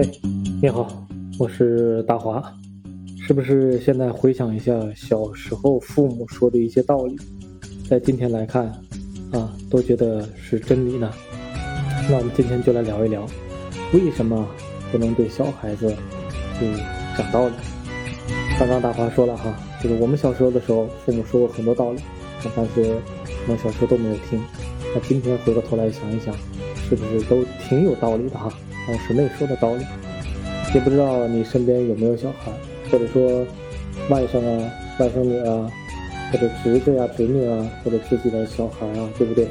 哎，你好，我是大华。是不是现在回想一下小时候父母说的一些道理，在今天来看，啊，都觉得是真理呢？那我们今天就来聊一聊，为什么不能对小孩子就讲道理？刚刚大华说了哈，就是我们小时候的时候，父母说过很多道理，但是可能小时候都没有听。那今天回过头来想一想，是不是都挺有道理的哈？当时那说的道理，也不知道你身边有没有小孩。或者说，外甥啊、外甥女啊，或者侄子呀、侄女啊，或者自己的小孩啊，对不对？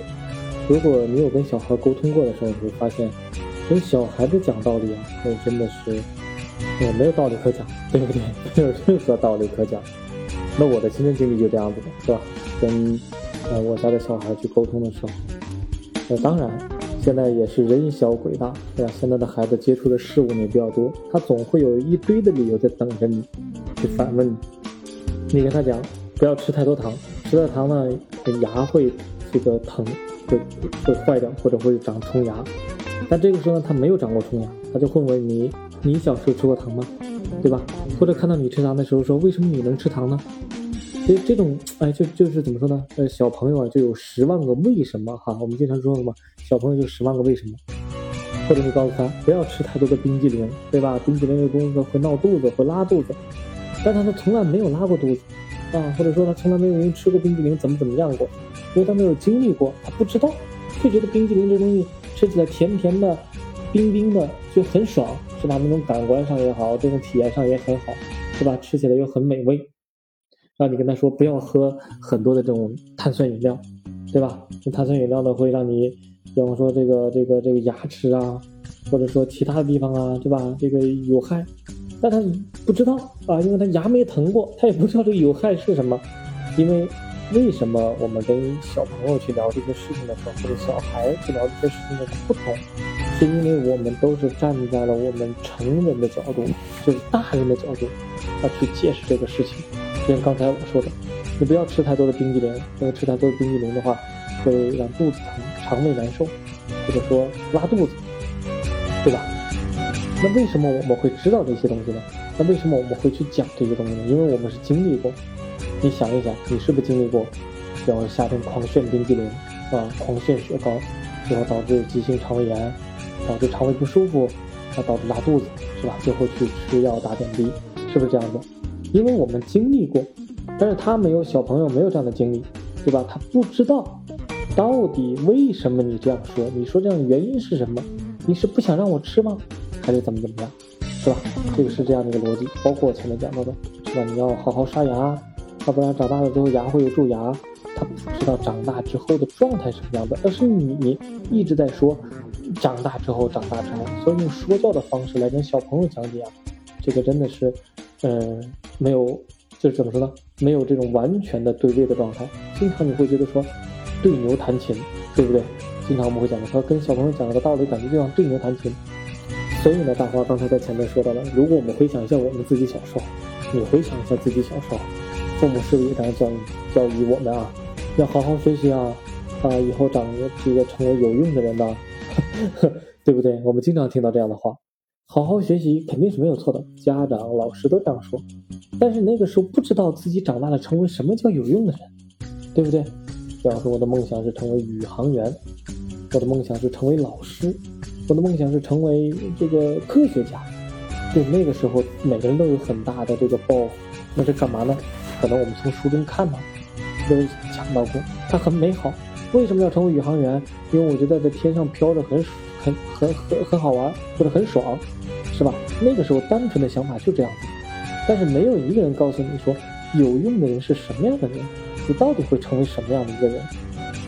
如果你有跟小孩沟通过的时候，你会发现，跟小孩子讲道理啊，那真的是，也没有道理可讲，对不对？没有任何道理可讲。那我的亲身经历就这样子的，是吧？跟呃我家的小孩去沟通的时候，那当然。现在也是人小鬼大，对吧？现在的孩子接触的事物也比较多，他总会有一堆的理由在等着你去反问你。你跟他讲不要吃太多糖，吃了糖呢，牙会这个疼，会会坏掉，或者会长虫牙。但这个时候呢，他没有长过虫牙，他就会问你：你小时候吃过糖吗？对吧？或者看到你吃糖的时候说：为什么你能吃糖呢？所以这种哎，就就是怎么说呢？呃，小朋友啊，就有十万个为什么哈。我们经常说什么，小朋友就十万个为什么。或者你告诉他不要吃太多的冰激凌，对吧？冰激凌的东西会闹肚子，会拉肚子。但他呢，从来没有拉过肚子啊，或者说他从来没有人吃过冰激凌，怎么怎么样过？因为他没有经历过，他不知道，就觉得冰激凌这东西吃起来甜甜的、冰冰的就很爽，是吧？那种感官上也好，这种体验上也很好，是吧？吃起来又很美味。让你跟他说不要喝很多的这种碳酸饮料，对吧？这碳酸饮料呢会让你，比方说这个这个这个牙齿啊，或者说其他的地方啊，对吧？这个有害，但他不知道啊，因为他牙没疼过，他也不知道这个有害是什么。因为为什么我们跟小朋友去聊这些事情的时候，或者小孩去聊这些事情的不同，是因为我们都是站在了我们成人的角度，就是大人的角度，啊去解释这个事情。就像刚才我说的，你不要吃太多的冰激凌，因为吃太多的冰激凌的话，会让肚子疼、肠胃难受，或者说拉肚子，对吧？那为什么我们会知道这些东西呢？那为什么我们会去讲这些东西呢？因为我们是经历过。你想一想，你是不是经历过，比方说夏天狂炫冰激凌啊，狂炫雪糕，最后导致急性肠胃炎，导致肠胃不舒服，啊，导致拉肚子，是吧？最后去吃药打点滴，是不是这样子？因为我们经历过，但是他没有小朋友没有这样的经历，对吧？他不知道到底为什么你这样说，你说这样的原因是什么？你是不想让我吃吗？还是怎么怎么样，是吧？这个是这样的一个逻辑。包括我前面讲到的，是吧？你要好好刷牙，要不然长大了之后牙会有蛀牙。他不知道长大之后的状态是什么样的，而是你一直在说长大之后，长大之后，所以用说教的方式来跟小朋友讲解啊，这个真的是。嗯，没有，就是怎么说呢？没有这种完全的对位的状态。经常你会觉得说，对牛弹琴，对不对？经常我们会讲的说，跟小朋友讲的道理，感觉就像对牛弹琴。所以呢，大花刚才在前面说到了，如果我们回想一下我们自己小时候，你回想一下自己小时候，父母是不是也这样教育教育我们啊？要好好学习啊，啊，以后长这个成为有用的人呢，对不对？我们经常听到这样的话。好好学习肯定是没有错的，家长、老师都这样说。但是那个时候不知道自己长大了成为什么叫有用的人，对不对？比方说我的梦想是成为宇航员，我的梦想是成为老师，我的梦想是成为这个科学家。就那个时候，每个人都有很大的这个抱负。那是干嘛呢？可能我们从书中看到，都讲到过，它很美好。为什么要成为宇航员？因为我觉得在天上飘着很很很很很好玩，或者很爽。是吧？那个时候单纯的想法就这样子，但是没有一个人告诉你说有用的人是什么样的人，你到底会成为什么样的一个人？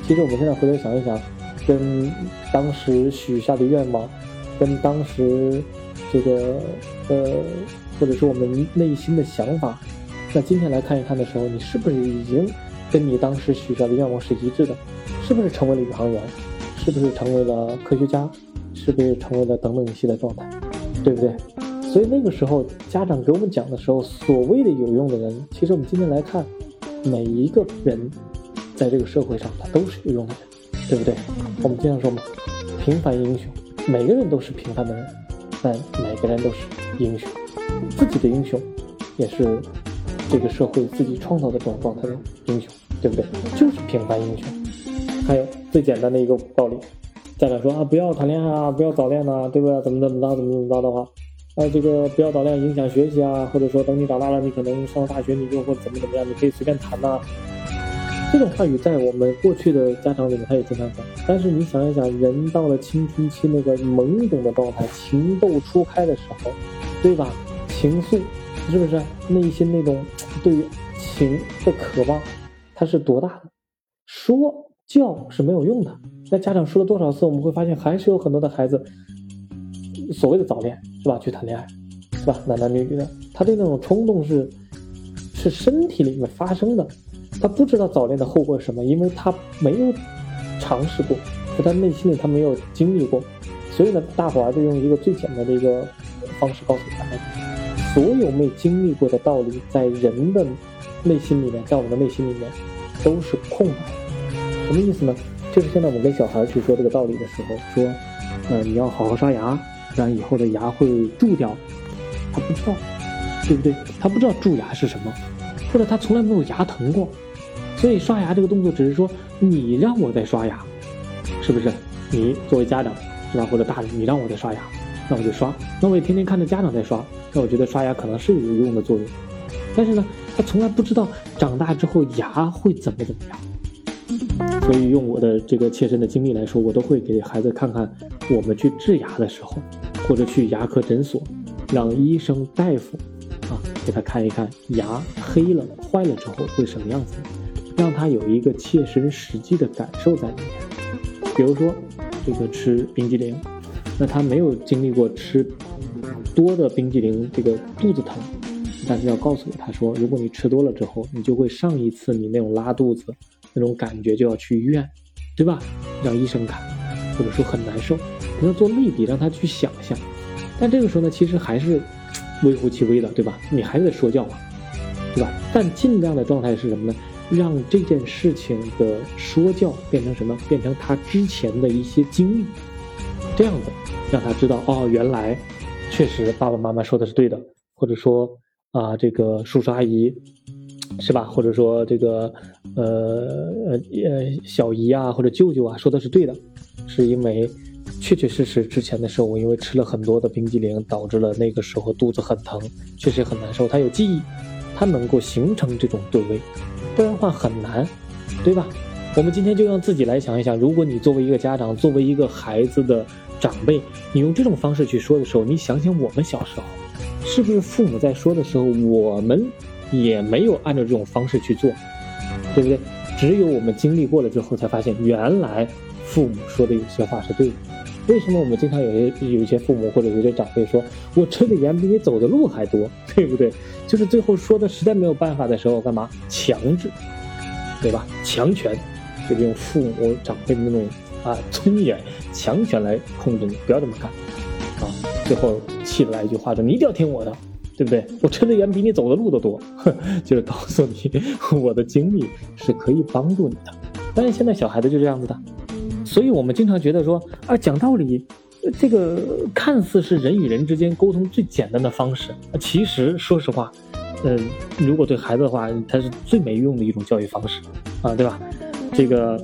其实我们现在回头想一想，跟当时许下的愿望，跟当时这个呃，或者说我们内心的想法，那今天来看一看的时候，你是不是已经跟你当时许下的愿望是一致的？是不是成为了宇航员？是不是成为了科学家？是不是成为了等等一系列状态？对不对？所以那个时候家长给我们讲的时候，所谓的有用的人，其实我们今天来看，每一个人在这个社会上他都是有用的人，对不对？我们经常说嘛，平凡英雄，每个人都是平凡的人，但每个人都是英雄，自己的英雄，也是这个社会自己创造的这种状态的英雄，对不对？就是平凡英雄。还有最简单的一个道理，家长说啊，不要谈恋爱啊，不要早恋呐，对不对？怎么怎么着，怎么怎么着的话。啊，这个不要早恋影响学习啊，或者说等你长大了，你可能上大学你就或怎么怎么样，你可以随便谈呐。这种话语在我们过去的家长里面他也经常讲。但是你想一想，人到了青春期那个懵懂的状态，情窦初开的时候，对吧？情愫是不是内心那种对情的渴望，它是多大的？说叫是没有用的。那家长说了多少次，我们会发现还是有很多的孩子。所谓的早恋是吧？去谈恋爱是吧？男男女女的，他对那种冲动是是身体里面发生的，他不知道早恋的后果是什么，因为他没有尝试过，在他内心里他没有经历过，所以呢，大伙儿就用一个最简单的一个方式告诉大家：所有没经历过的道理，在人的内心里面，在我们的内心里面都是空白。什么意思呢？就是现在我跟小孩去说这个道理的时候，说，呃，你要好好刷牙。不然以后的牙会蛀掉，他不知道，对不对？他不知道蛀牙是什么，或者他从来没有牙疼过，所以刷牙这个动作只是说你让我在刷牙，是不是？你作为家长是吧？或者大人，你让我在刷牙，那我就刷。那我也天天看着家长在刷，那我觉得刷牙可能是有用的作用。但是呢，他从来不知道长大之后牙会怎么怎么样。所以用我的这个切身的经历来说，我都会给孩子看看我们去治牙的时候。或者去牙科诊所，让医生大夫啊给他看一看牙黑了坏了之后会什么样子，让他有一个切身实际的感受在里面。比如说这个吃冰激凌，那他没有经历过吃多的冰激凌这个肚子疼，但是要告诉他说，如果你吃多了之后，你就会上一次你那种拉肚子那种感觉就要去医院，对吧？让医生看，或者说很难受。给他做类比，让他去想象，但这个时候呢，其实还是微乎其微的，对吧？你还在说教嘛，对吧？但尽量的状态是什么呢？让这件事情的说教变成什么？变成他之前的一些经历，这样子让他知道哦，原来确实爸爸妈妈说的是对的，或者说啊，这个叔叔阿姨是吧？或者说这个呃呃呃小姨啊或者舅舅啊说的是对的，是因为。确确实实，之前的时候我因为吃了很多的冰激凌，导致了那个时候肚子很疼，确实很难受。他有记忆，他能够形成这种对位，不然的话很难，对吧？我们今天就让自己来想一想，如果你作为一个家长，作为一个孩子的长辈，你用这种方式去说的时候，你想想我们小时候，是不是父母在说的时候，我们也没有按照这种方式去做，对不对？只有我们经历过了之后，才发现原来父母说的有些话是对的。为什么我们经常有些有些父母或者有些长辈说，我吃的盐比你走的路还多，对不对？就是最后说的实在没有办法的时候，干嘛强制，对吧？强权，就是用父母长辈的那种啊尊严、强权来控制你，不要这么干，啊！最后气的来一句话说，你一定要听我的，对不对？我吃的远比你走的路都多，就是告诉你 我的经历是可以帮助你的。但是现在小孩子就这样子的。所以，我们经常觉得说啊，讲道理，这个看似是人与人之间沟通最简单的方式，其实说实话，嗯，如果对孩子的话，它是最没用的一种教育方式，啊，对吧？这个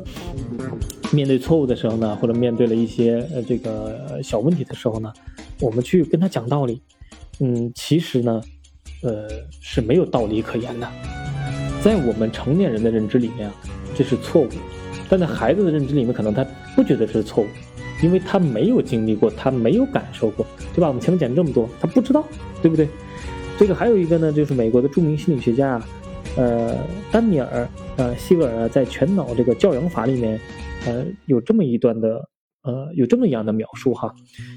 面对错误的时候呢，或者面对了一些呃这个小问题的时候呢，我们去跟他讲道理，嗯，其实呢，呃，是没有道理可言的，在我们成年人的认知里面，这是错误。但在孩子的认知里面，可能他不觉得这是错误，因为他没有经历过，他没有感受过，对吧？我们前面讲这么多，他不知道，对不对？这个还有一个呢，就是美国的著名心理学家，呃，丹尼尔，呃，希格尔在《全脑这个教养法》里面，呃，有这么一段的。呃，有这么一样的描述哈，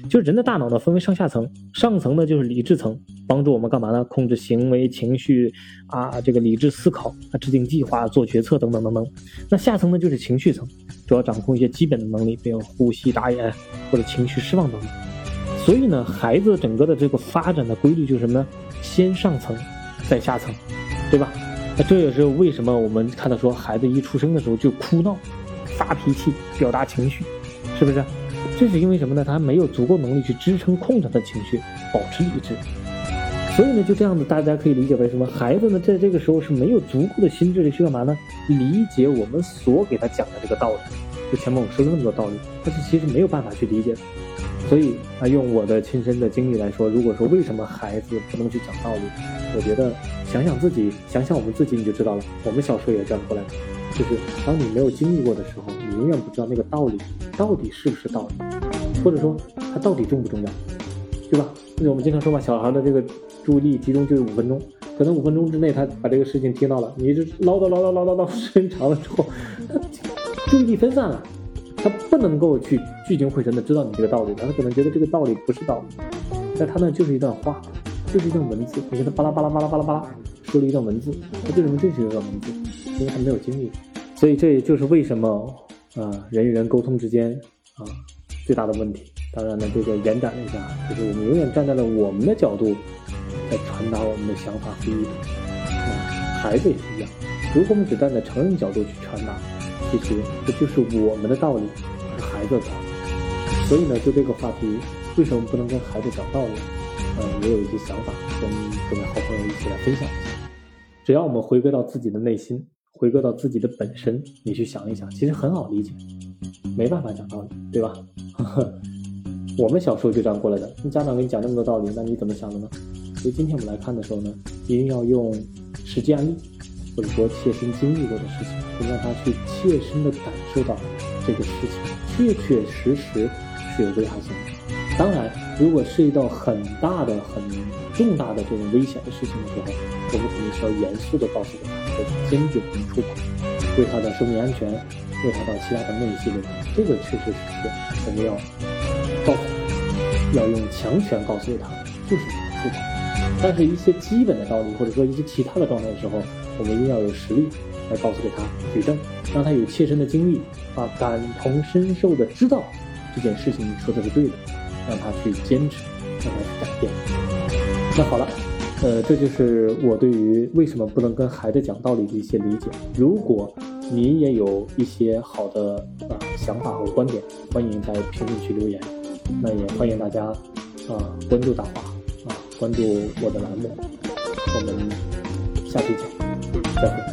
就是人的大脑呢分为上下层，上层呢就是理智层，帮助我们干嘛呢？控制行为、情绪啊，这个理智思考啊，制定计划、做决策等等等等。那下层呢就是情绪层，主要掌控一些基本的能力，比如呼吸、眨眼或者情绪释放等等。所以呢，孩子整个的这个发展的规律就是什么呢？先上层，再下层，对吧？那这也是为什么我们看到说孩子一出生的时候就哭闹、发脾气、表达情绪。是不是？这是因为什么呢？他没有足够能力去支撑控制他的情绪，保持理智。所以呢，就这样子，大家可以理解为什么孩子呢，在这个时候是没有足够的心智力去干嘛呢？理解我们所给他讲的这个道理。就前面我说了那么多道理，他是其实没有办法去理解的。所以啊，用我的亲身的经历来说，如果说为什么孩子不能去讲道理，我觉得想想自己，想想我们自己，你就知道了。我们小时候也这样过来的，就是当你没有经历过的时候，你永远不知道那个道理到底是不是道理，或者说它到底重不重要，对吧？那我们经常说嘛，小孩的这个。注意力集中就是五分钟，可能五分钟之内他把这个事情听到了，你一直唠叨唠叨唠叨唠时间长了之后，他注意力分散了，他不能够去聚精会神的知道你这个道理，他可能觉得这个道理不是道理，在他那就是一段话，就是一段文字，你给他巴拉巴拉巴拉巴拉巴拉说了一段文字，他为什么就是一段文字？因为他没有经历，所以这也就是为什么啊人与人沟通之间啊最大的问题。当然呢，这个延展了一下，就是我们永远站在了我们的角度。在传达我们的想法和意图，啊，孩子也是一样。如果我们只站在成人角度去传达，其实这就是我们的道理，是孩子的道理。所以呢，就这个话题，为什么不能跟孩子讲道理？呃，也有一些想法，跟各位好朋友一起来分享。只要我们回归到自己的内心，回归到自己的本身，你去想一想，其实很好理解。没办法讲道理，对吧？我们小时候就这样过来的。那家长给你讲那么多道理，那你怎么想的呢？所以今天我们来看的时候呢，一定要用实际案例，或者说切身经历过的事情，让他去切身的感受到这个事情确确实实是有危害性的。当然，如果涉及到很大的、很重大的这种危险的事情的时候，我们肯定是要严肃的告诉他，而且坚决不能触碰，为他的生命安全，为他的其他的那一系列，这个确实实我们要告诉他，要用强权告诉他，就是触碰。但是，一些基本的道理，或者说一些其他的状态的时候，我们一定要有实力来告诉给他举证，让他有切身的经历，啊，感同身受的知道这件事情你说的是对的，让他去坚持，让他去改变。那好了，呃，这就是我对于为什么不能跟孩子讲道理的一些理解。如果您也有一些好的啊想法和观点，欢迎在评论区留言。那也欢迎大家啊关注大华啊关注我的栏目。我们下期讲，再会。